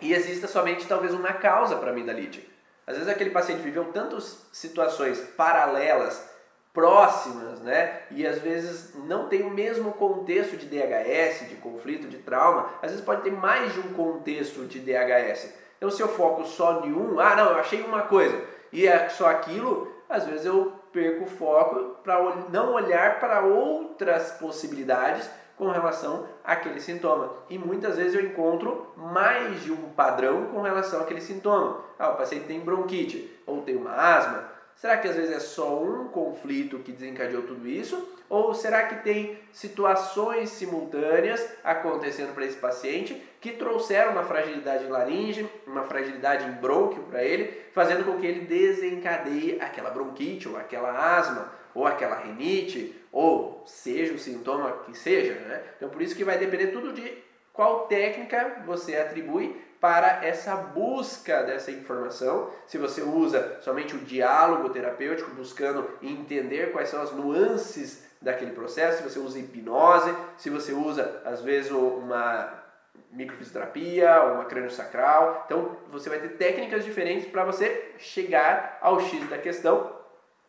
e exista somente talvez uma causa para a amidalite. Às vezes aquele paciente viveu tantas situações paralelas, próximas, né? E às vezes não tem o mesmo contexto de DHS, de conflito, de trauma. Às vezes pode ter mais de um contexto de DHS. Então se eu foco só em um, ah não, eu achei uma coisa e é só aquilo, às vezes eu perco o foco para não olhar para outras possibilidades com relação àquele sintoma. E muitas vezes eu encontro mais de um padrão com relação àquele sintoma. Ah, o paciente tem bronquite ou tem uma asma. Será que às vezes é só um conflito que desencadeou tudo isso? Ou será que tem situações simultâneas acontecendo para esse paciente que trouxeram uma fragilidade em laringe, uma fragilidade em brônquio para ele, fazendo com que ele desencadeie aquela bronquite ou aquela asma ou aquela rinite, ou seja o sintoma que seja. Né? Então, por isso que vai depender tudo de qual técnica você atribui para essa busca dessa informação. Se você usa somente o diálogo terapêutico, buscando entender quais são as nuances daquele processo, se você usa hipnose, se você usa, às vezes, uma microfisioterapia, uma crânio-sacral. Então, você vai ter técnicas diferentes para você chegar ao X da questão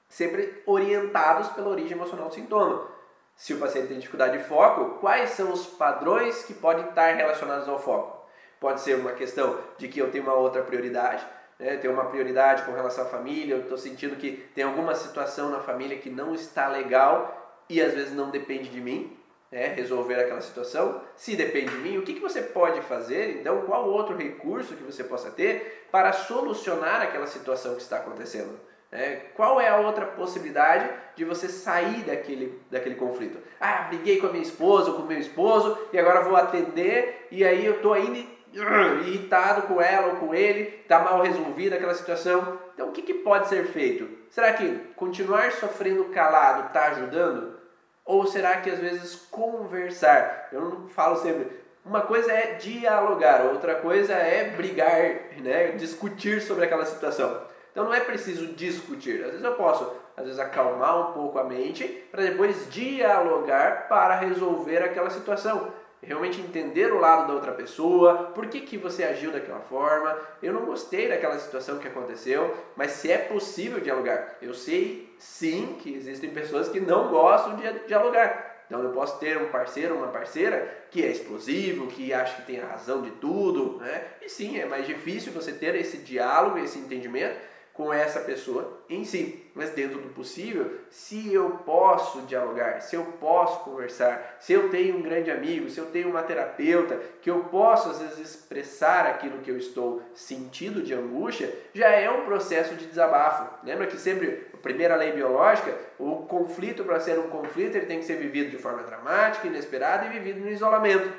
sempre orientados pela origem emocional do sintoma. Se o paciente tem dificuldade de foco, quais são os padrões que podem estar relacionados ao foco? Pode ser uma questão de que eu tenho uma outra prioridade, né? tenho uma prioridade com relação à família, eu estou sentindo que tem alguma situação na família que não está legal e às vezes não depende de mim, né? resolver aquela situação. Se depende de mim, o que, que você pode fazer? Então, qual outro recurso que você possa ter para solucionar aquela situação que está acontecendo? É, qual é a outra possibilidade de você sair daquele, daquele conflito? Ah, briguei com a minha esposa ou com o meu esposo e agora vou atender e aí eu estou ainda (clears throat) irritado com ela ou com ele, está mal resolvida aquela situação. Então o que, que pode ser feito? Será que continuar sofrendo calado está ajudando? Ou será que às vezes conversar? Eu não falo sempre. Uma coisa é dialogar, outra coisa é brigar, né? discutir sobre aquela situação. Então não é preciso discutir. Às vezes eu posso, às vezes, acalmar um pouco a mente para depois dialogar para resolver aquela situação. Realmente entender o lado da outra pessoa, por que, que você agiu daquela forma, eu não gostei daquela situação que aconteceu, mas se é possível dialogar. Eu sei sim que existem pessoas que não gostam de dialogar. Então eu posso ter um parceiro, uma parceira que é explosivo, que acha que tem a razão de tudo, né? E sim, é mais difícil você ter esse diálogo, esse entendimento, com essa pessoa em si. Mas dentro do possível, se eu posso dialogar, se eu posso conversar, se eu tenho um grande amigo, se eu tenho uma terapeuta, que eu posso às vezes expressar aquilo que eu estou sentindo de angústia, já é um processo de desabafo. Lembra que sempre, a primeira lei biológica, o conflito para ser um conflito, ele tem que ser vivido de forma dramática, inesperada e vivido no isolamento.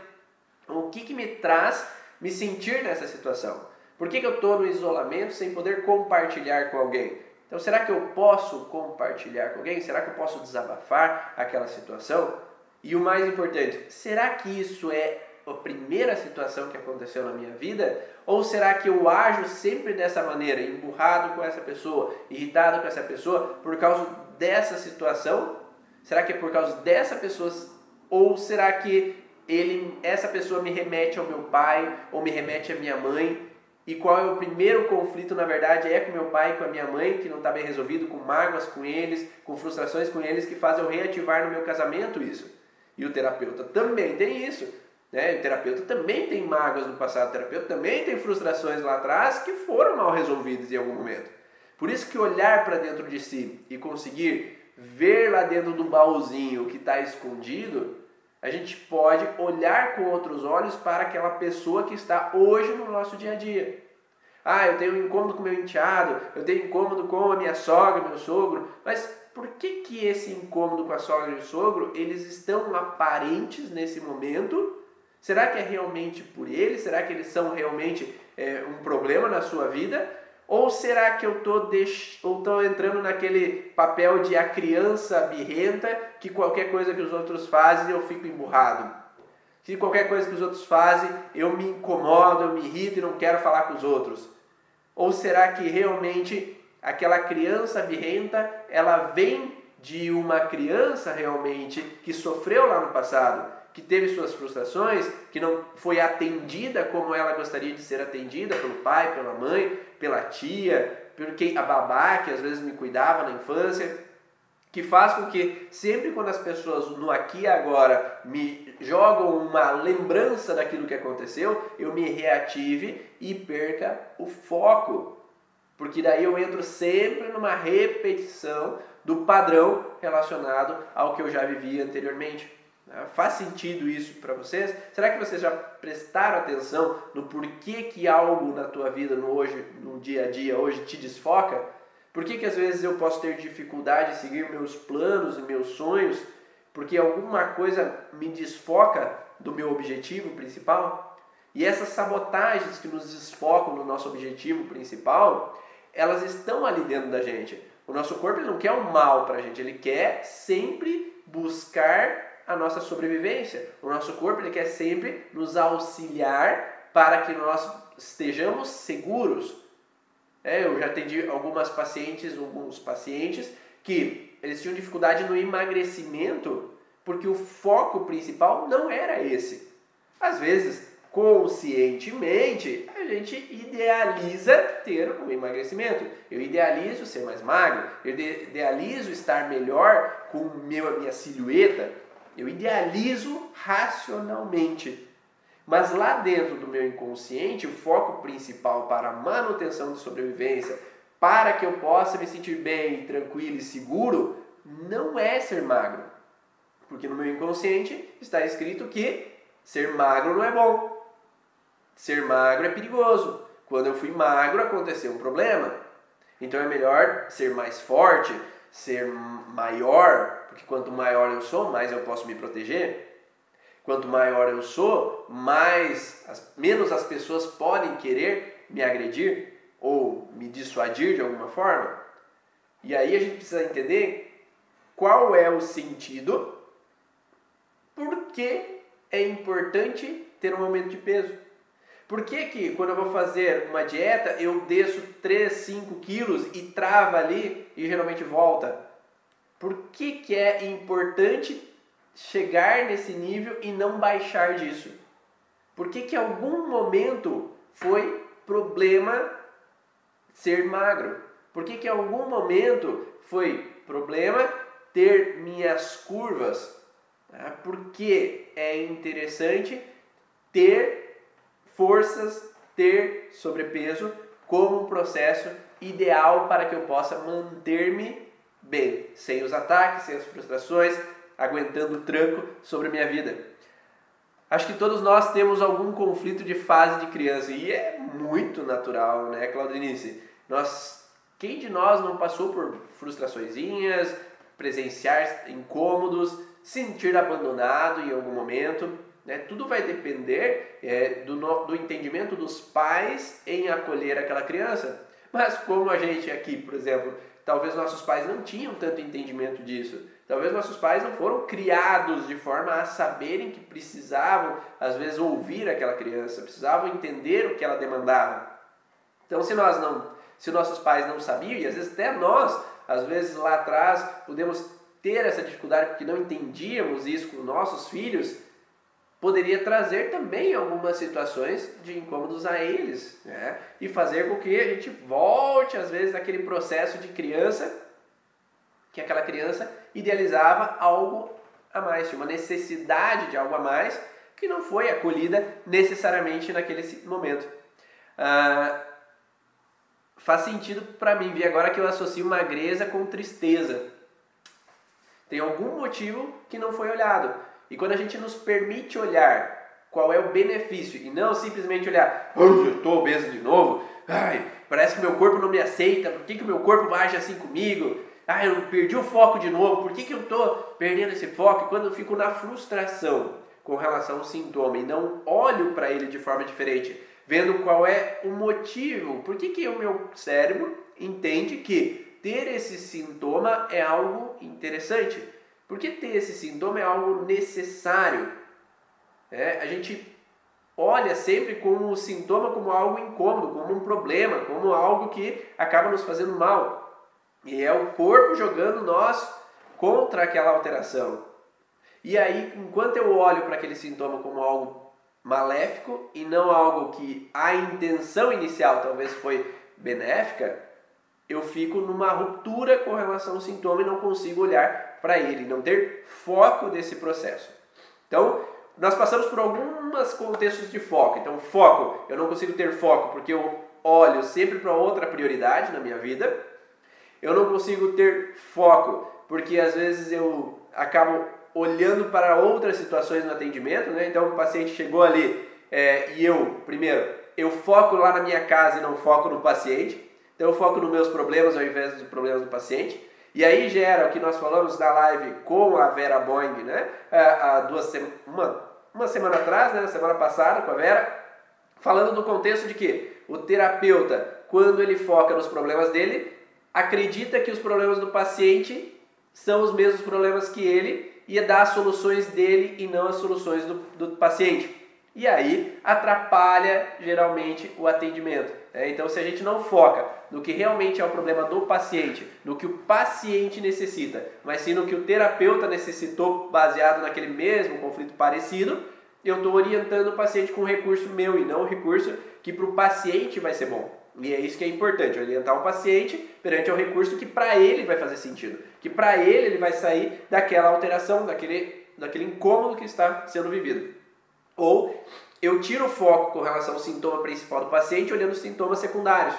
O que, que me traz me sentir nessa situação? Por que, que eu estou no isolamento sem poder compartilhar com alguém? Então, será que eu posso compartilhar com alguém? Será que eu posso desabafar aquela situação? E o mais importante, será que isso é a primeira situação que aconteceu na minha vida? Ou será que eu ajo sempre dessa maneira, emburrado com essa pessoa, irritado com essa pessoa, por causa dessa situação Será que é por causa dessa pessoa ou será que ele, essa pessoa me remete ao meu pai ou me remete à minha mãe? E qual é o primeiro conflito, na verdade, é com meu pai e com a minha mãe, que não está bem resolvido, com mágoas com eles, com frustrações com eles, que fazem eu reativar no meu casamento isso. E o terapeuta também tem isso. Né? O terapeuta também tem mágoas no passado, o terapeuta também tem frustrações lá atrás que foram mal resolvidas em algum momento. Por isso que olhar para dentro de si e conseguir ver lá dentro do baúzinho o que está escondido, a gente pode olhar com outros olhos para aquela pessoa que está hoje no nosso dia a dia. Ah, eu tenho um incômodo com meu enteado, eu tenho incômodo com a minha sogra, meu sogro, mas por que que esse incômodo com a sogra e o sogro, eles estão aparentes nesse momento? Será que é realmente por eles? Será que eles são realmente é, um problema na sua vida? Ou será que eu estou deix... entrando naquele papel de a criança birrenta que qualquer coisa que os outros fazem eu fico emburrado? Se qualquer coisa que os outros fazem eu me incomodo, eu me irrito e não quero falar com os outros? Ou será que realmente aquela criança birrenta ela vem de uma criança realmente que sofreu lá no passado? que teve suas frustrações, que não foi atendida como ela gostaria de ser atendida pelo pai, pela mãe, pela tia, que a babá que às vezes me cuidava na infância, que faz com que sempre quando as pessoas no aqui e agora me jogam uma lembrança daquilo que aconteceu, eu me reative e perca o foco. Porque daí eu entro sempre numa repetição do padrão relacionado ao que eu já vivia anteriormente. Ah, faz sentido isso para vocês? Será que vocês já prestaram atenção no porquê que algo na tua vida no hoje, no dia a dia hoje te desfoca? Por que, que às vezes eu posso ter dificuldade em seguir meus planos e meus sonhos? Porque alguma coisa me desfoca do meu objetivo principal? E essas sabotagens que nos desfocam do nosso objetivo principal, elas estão ali dentro da gente. O nosso corpo não quer o mal para a gente, ele quer sempre buscar a nossa sobrevivência. O nosso corpo ele quer sempre nos auxiliar para que nós estejamos seguros. É, eu já atendi algumas pacientes, alguns pacientes que eles tinham dificuldade no emagrecimento porque o foco principal não era esse. Às vezes, conscientemente, a gente idealiza ter um emagrecimento. Eu idealizo ser mais magro, eu idealizo estar melhor com meu, minha silhueta, eu idealizo racionalmente. Mas lá dentro do meu inconsciente, o foco principal para a manutenção de sobrevivência, para que eu possa me sentir bem, tranquilo e seguro, não é ser magro. Porque no meu inconsciente está escrito que ser magro não é bom. Ser magro é perigoso. Quando eu fui magro, aconteceu um problema. Então é melhor ser mais forte, ser maior, porque quanto maior eu sou, mais eu posso me proteger. Quanto maior eu sou, mais as, menos as pessoas podem querer me agredir ou me dissuadir de alguma forma. E aí a gente precisa entender qual é o sentido, por que é importante ter um aumento de peso. Por que, que quando eu vou fazer uma dieta eu desço 3, 5 quilos e trava ali e geralmente volta? Por que, que é importante chegar nesse nível e não baixar disso? Por que, que em algum momento foi problema ser magro? Por que, que em algum momento foi problema ter minhas curvas? Ah, porque é interessante ter forças, ter sobrepeso como um processo ideal para que eu possa manter-me bem, sem os ataques, sem as frustrações, aguentando o tranco sobre a minha vida. Acho que todos nós temos algum conflito de fase de criança e é muito natural, né, Claudinice? Nós, quem de nós não passou por frustraçõezinhas, presenciar incômodos, sentir abandonado em algum momento? Né? Tudo vai depender é, do, no, do entendimento dos pais em acolher aquela criança. Mas como a gente aqui, por exemplo, Talvez nossos pais não tinham tanto entendimento disso. Talvez nossos pais não foram criados de forma a saberem que precisavam, às vezes, ouvir aquela criança, precisavam entender o que ela demandava. Então, se nós não, se nossos pais não sabiam, e às vezes até nós, às vezes lá atrás, podemos ter essa dificuldade porque não entendíamos isso com nossos filhos, poderia trazer também algumas situações de incômodos a eles, né? E fazer com que a gente volte às vezes naquele processo de criança, que aquela criança idealizava algo a mais, tinha uma necessidade de algo a mais que não foi acolhida necessariamente naquele momento. Ah, faz sentido para mim ver agora que eu associo magreza com tristeza. Tem algum motivo que não foi olhado. E quando a gente nos permite olhar qual é o benefício e não simplesmente olhar, eu estou obeso de novo, ai, parece que meu corpo não me aceita, por que, que meu corpo age assim comigo? Ai, eu perdi o foco de novo, por que, que eu estou perdendo esse foco? Quando eu fico na frustração com relação ao sintoma e não olho para ele de forma diferente, vendo qual é o motivo, por que, que o meu cérebro entende que ter esse sintoma é algo interessante. Porque ter esse sintoma é algo necessário. É, a gente olha sempre como o sintoma como algo incômodo, como um problema, como algo que acaba nos fazendo mal. E é o corpo jogando nós contra aquela alteração. E aí, enquanto eu olho para aquele sintoma como algo maléfico e não algo que a intenção inicial talvez foi benéfica, eu fico numa ruptura com relação ao sintoma e não consigo olhar para ele, não ter foco desse processo. Então, nós passamos por alguns contextos de foco. Então, foco, eu não consigo ter foco porque eu olho sempre para outra prioridade na minha vida. Eu não consigo ter foco porque às vezes eu acabo olhando para outras situações no atendimento, né? Então, o paciente chegou ali é, e eu, primeiro, eu foco lá na minha casa e não foco no paciente. Então, eu foco nos meus problemas ao invés dos problemas do paciente. E aí gera o que nós falamos na live com a Vera Boing, né? É, há duas uma, uma semana atrás, né? na semana passada com a Vera, falando do contexto de que o terapeuta, quando ele foca nos problemas dele, acredita que os problemas do paciente são os mesmos problemas que ele e dá as soluções dele e não as soluções do, do paciente. E aí atrapalha geralmente o atendimento. Né? Então, se a gente não foca no que realmente é o problema do paciente, no que o paciente necessita, mas sim no que o terapeuta necessitou, baseado naquele mesmo conflito parecido, eu estou orientando o paciente com um recurso meu e não um recurso que para o paciente vai ser bom. E é isso que é importante, orientar o paciente perante o recurso que para ele vai fazer sentido, que para ele ele vai sair daquela alteração, daquele, daquele incômodo que está sendo vivido. Ou eu tiro o foco com relação ao sintoma principal do paciente olhando os sintomas secundários.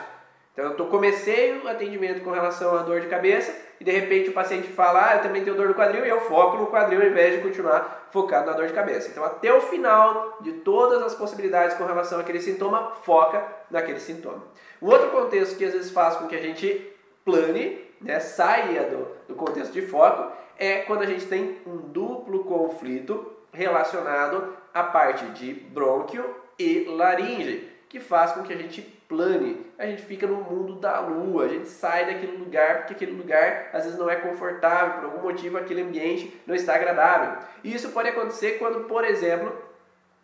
Então eu tô, comecei o atendimento com relação à dor de cabeça e de repente o paciente fala, ah, eu também tenho dor no quadril e eu foco no quadril ao invés de continuar focado na dor de cabeça. Então até o final de todas as possibilidades com relação àquele sintoma, foca naquele sintoma. Um outro contexto que às vezes faz com que a gente plane, né, saia do, do contexto de foco, é quando a gente tem um duplo conflito relacionado à parte de brônquio e laringe, que faz com que a gente plane, a gente fica no mundo da lua, a gente sai daquele lugar porque aquele lugar às vezes não é confortável, por algum motivo aquele ambiente não está agradável. E isso pode acontecer quando, por exemplo,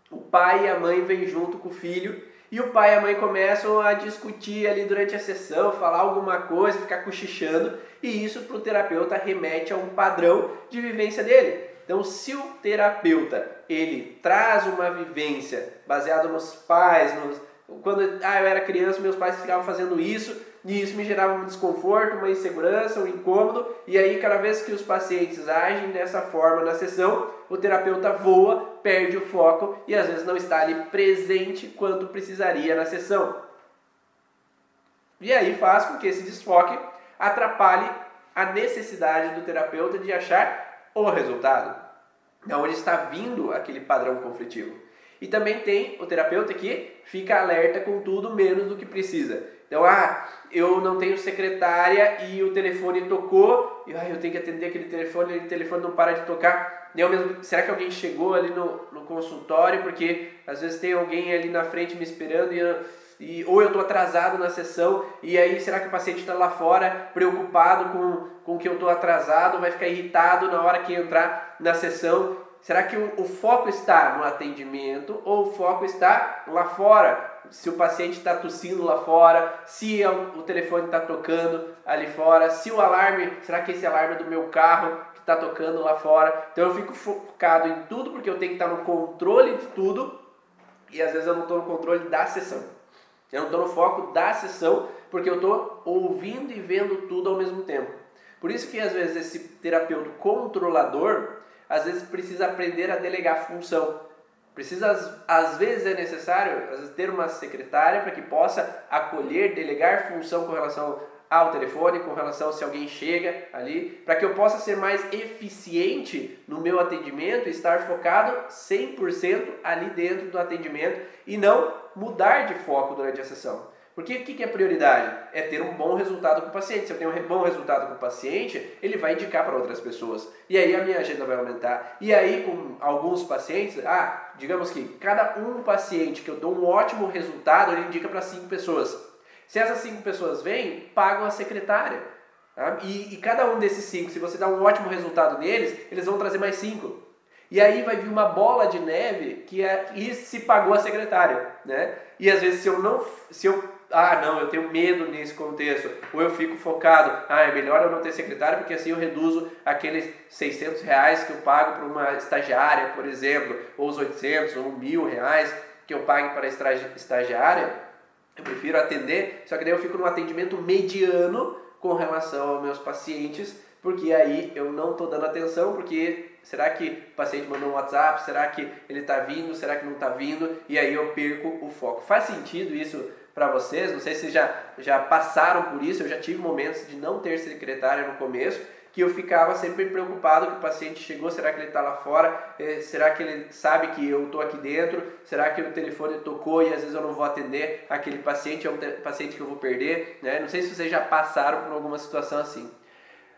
o pai e a mãe vêm junto com o filho e o pai e a mãe começam a discutir ali durante a sessão, falar alguma coisa, ficar cochichando, e isso para o terapeuta remete a um padrão de vivência dele. Então, se o terapeuta ele traz uma vivência baseada nos pais, nos, quando ah, eu era criança, meus pais ficavam fazendo isso, e isso me gerava um desconforto, uma insegurança, um incômodo, e aí cada vez que os pacientes agem dessa forma na sessão, o terapeuta voa, perde o foco e às vezes não está ali presente quanto precisaria na sessão. E aí faz com que esse desfoque atrapalhe a necessidade do terapeuta de achar o resultado, de onde está vindo aquele padrão conflitivo. E também tem o terapeuta que fica alerta com tudo menos do que precisa. Então, ah, eu não tenho secretária e o telefone tocou, e ah, eu tenho que atender aquele telefone, e o telefone não para de tocar. Eu mesmo, será que alguém chegou ali no, no consultório? Porque às vezes tem alguém ali na frente me esperando e eu, e, ou eu estou atrasado na sessão, e aí será que o paciente está lá fora preocupado com, com que eu estou atrasado, vai ficar irritado na hora que entrar na sessão? Será que o, o foco está no atendimento ou o foco está lá fora? se o paciente está tossindo lá fora, se é o telefone está tocando ali fora, se o alarme, será que esse alarme é do meu carro que está tocando lá fora? Então eu fico focado em tudo porque eu tenho que estar no controle de tudo e às vezes eu não estou no controle da sessão. Eu não estou no foco da sessão porque eu estou ouvindo e vendo tudo ao mesmo tempo. Por isso que às vezes esse terapeuta controlador, às vezes precisa aprender a delegar função. Precisa, às vezes é necessário vezes, ter uma secretária para que possa acolher, delegar função com relação ao telefone, com relação se alguém chega ali, para que eu possa ser mais eficiente no meu atendimento e estar focado 100% ali dentro do atendimento e não mudar de foco durante a sessão. Porque o que é prioridade? É ter um bom resultado com o paciente. Se eu tenho um bom resultado com o paciente, ele vai indicar para outras pessoas. E aí a minha agenda vai aumentar. E aí, com alguns pacientes, ah, digamos que cada um paciente que eu dou um ótimo resultado, ele indica para cinco pessoas. Se essas cinco pessoas vêm, pagam a secretária. Tá? E, e cada um desses cinco, se você dá um ótimo resultado neles, eles vão trazer mais cinco. E aí vai vir uma bola de neve que é e se pagou a secretária, né? E às vezes se eu não se eu ah, não, eu tenho medo nesse contexto, ou eu fico focado, ah, é melhor eu não ter secretário porque assim eu reduzo aqueles 600 reais que eu pago para uma estagiária, por exemplo, ou os 800 ou mil reais que eu pague para estagiária, eu prefiro atender, só que daí eu fico no atendimento mediano com relação aos meus pacientes, porque aí eu não estou dando atenção, porque será que o paciente mandou um WhatsApp, será que ele está vindo, será que não está vindo, e aí eu perco o foco. Faz sentido isso para vocês, não sei se já, já passaram por isso, eu já tive momentos de não ter secretária no começo, que eu ficava sempre preocupado que o paciente chegou, será que ele está lá fora, é, será que ele sabe que eu estou aqui dentro, será que o telefone tocou e às vezes eu não vou atender aquele paciente, é um paciente que eu vou perder, né? não sei se vocês já passaram por alguma situação assim.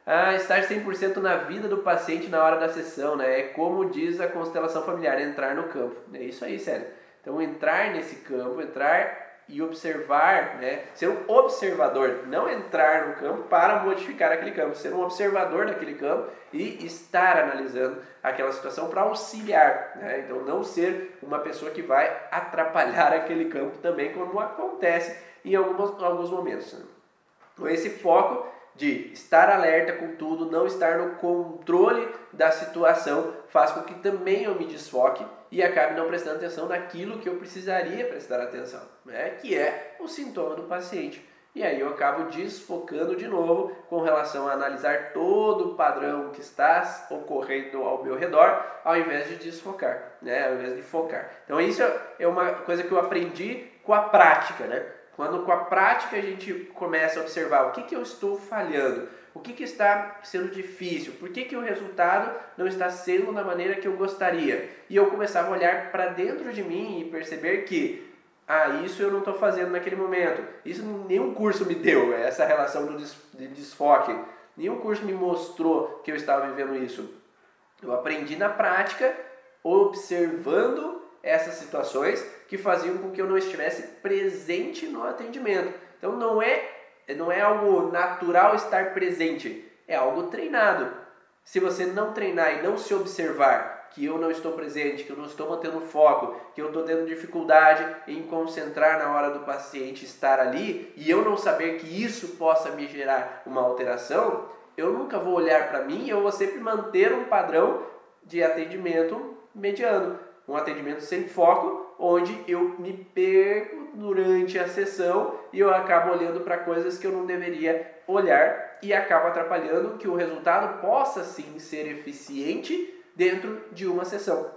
Ah, estar 100% na vida do paciente na hora da sessão, né? É como diz a constelação familiar, entrar no campo. É isso aí, sério. Então, entrar nesse campo, entrar e observar, né? ser um observador, não entrar no campo para modificar aquele campo, ser um observador daquele campo e estar analisando aquela situação para auxiliar. Né? Então, não ser uma pessoa que vai atrapalhar (laughs) aquele campo também, como acontece em alguns, alguns momentos. Né? Então, esse foco de estar alerta com tudo, não estar no controle da situação, faz com que também eu me desfoque e acabe não prestando atenção naquilo que eu precisaria prestar atenção, né? que é o sintoma do paciente. E aí eu acabo desfocando de novo com relação a analisar todo o padrão que está ocorrendo ao meu redor, ao invés de desfocar, né? ao invés de focar. Então isso é uma coisa que eu aprendi com a prática, né? Quando com a prática a gente começa a observar o que, que eu estou falhando, o que, que está sendo difícil, por que, que o resultado não está sendo da maneira que eu gostaria. E eu começava a olhar para dentro de mim e perceber que ah, isso eu não estou fazendo naquele momento. Isso nenhum curso me deu, essa relação do de desfoque. Nenhum curso me mostrou que eu estava vivendo isso. Eu aprendi na prática, observando essas situações que faziam com que eu não estivesse presente no atendimento. Então não é, não é algo natural estar presente, é algo treinado. Se você não treinar e não se observar que eu não estou presente, que eu não estou mantendo foco, que eu estou tendo dificuldade em concentrar na hora do paciente estar ali e eu não saber que isso possa me gerar uma alteração, eu nunca vou olhar para mim eu vou sempre manter um padrão de atendimento mediano um atendimento sem foco, onde eu me perco durante a sessão e eu acabo olhando para coisas que eu não deveria olhar e acabo atrapalhando que o resultado possa sim ser eficiente dentro de uma sessão.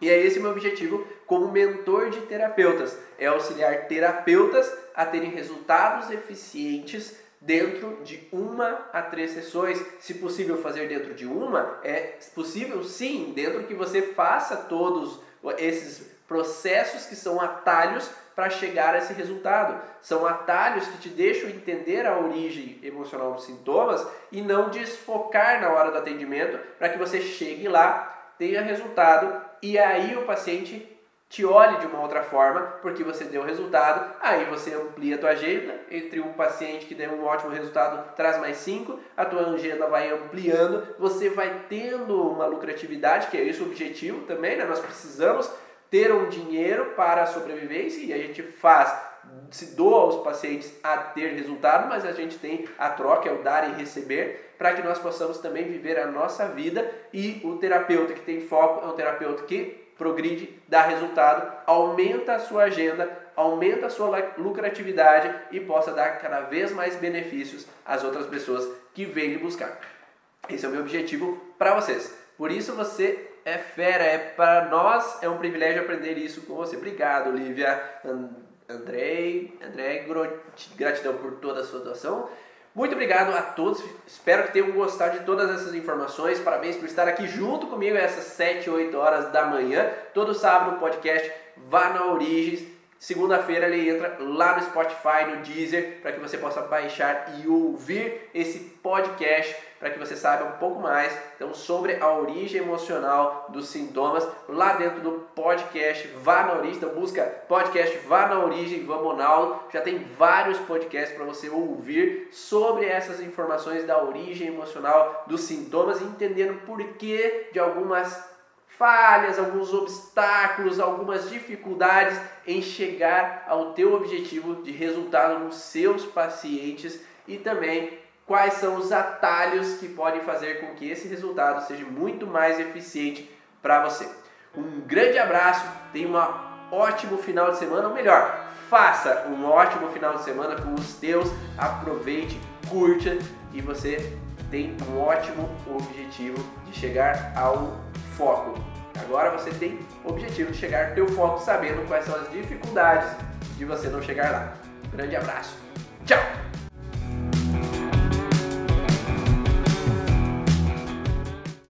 E é esse meu objetivo como mentor de terapeutas, é auxiliar terapeutas a terem resultados eficientes dentro de uma a três sessões. Se possível fazer dentro de uma, é possível sim, dentro que você faça todos esses processos que são atalhos para chegar a esse resultado. São atalhos que te deixam entender a origem emocional dos sintomas e não desfocar na hora do atendimento para que você chegue lá, tenha resultado e aí o paciente te olhe de uma outra forma, porque você deu resultado, aí você amplia a tua agenda, entre um paciente que deu um ótimo resultado, traz mais cinco, a tua agenda vai ampliando, você vai tendo uma lucratividade, que é esse o objetivo também, né? Nós precisamos ter um dinheiro para a sobrevivência e a gente faz, se doa aos pacientes a ter resultado, mas a gente tem a troca, é o dar e receber, para que nós possamos também viver a nossa vida e o terapeuta que tem foco é um terapeuta que progride, dá resultado, aumenta a sua agenda, aumenta a sua lucratividade e possa dar cada vez mais benefícios às outras pessoas que vêm lhe buscar. Esse é o meu objetivo para vocês. Por isso você é fera, é para nós é um privilégio aprender isso com você. Obrigado, Lívia, Andrei, André, gratidão por toda a sua doação. Muito obrigado a todos, espero que tenham gostado de todas essas informações. Parabéns por estar aqui junto comigo essas 7, 8 horas da manhã. Todo sábado no podcast Vá na Origens. Segunda-feira ele entra lá no Spotify, no Deezer, para que você possa baixar e ouvir esse podcast, para que você saiba um pouco mais então, sobre a origem emocional dos sintomas lá dentro do podcast Vá na Origem. Então, busca podcast Vá na Origem, vamos Naldo. Já tem vários podcasts para você ouvir sobre essas informações da origem emocional dos sintomas, entendendo por que de algumas falhas, alguns obstáculos, algumas dificuldades em chegar ao teu objetivo de resultado nos seus pacientes e também quais são os atalhos que podem fazer com que esse resultado seja muito mais eficiente para você. Um grande abraço, tenha um ótimo final de semana, ou melhor, faça um ótimo final de semana com os teus, aproveite, curta e você tem um ótimo objetivo de chegar ao foco. Agora você tem o objetivo de chegar ao teu foco sabendo quais são as dificuldades de você não chegar lá. grande abraço. Tchau!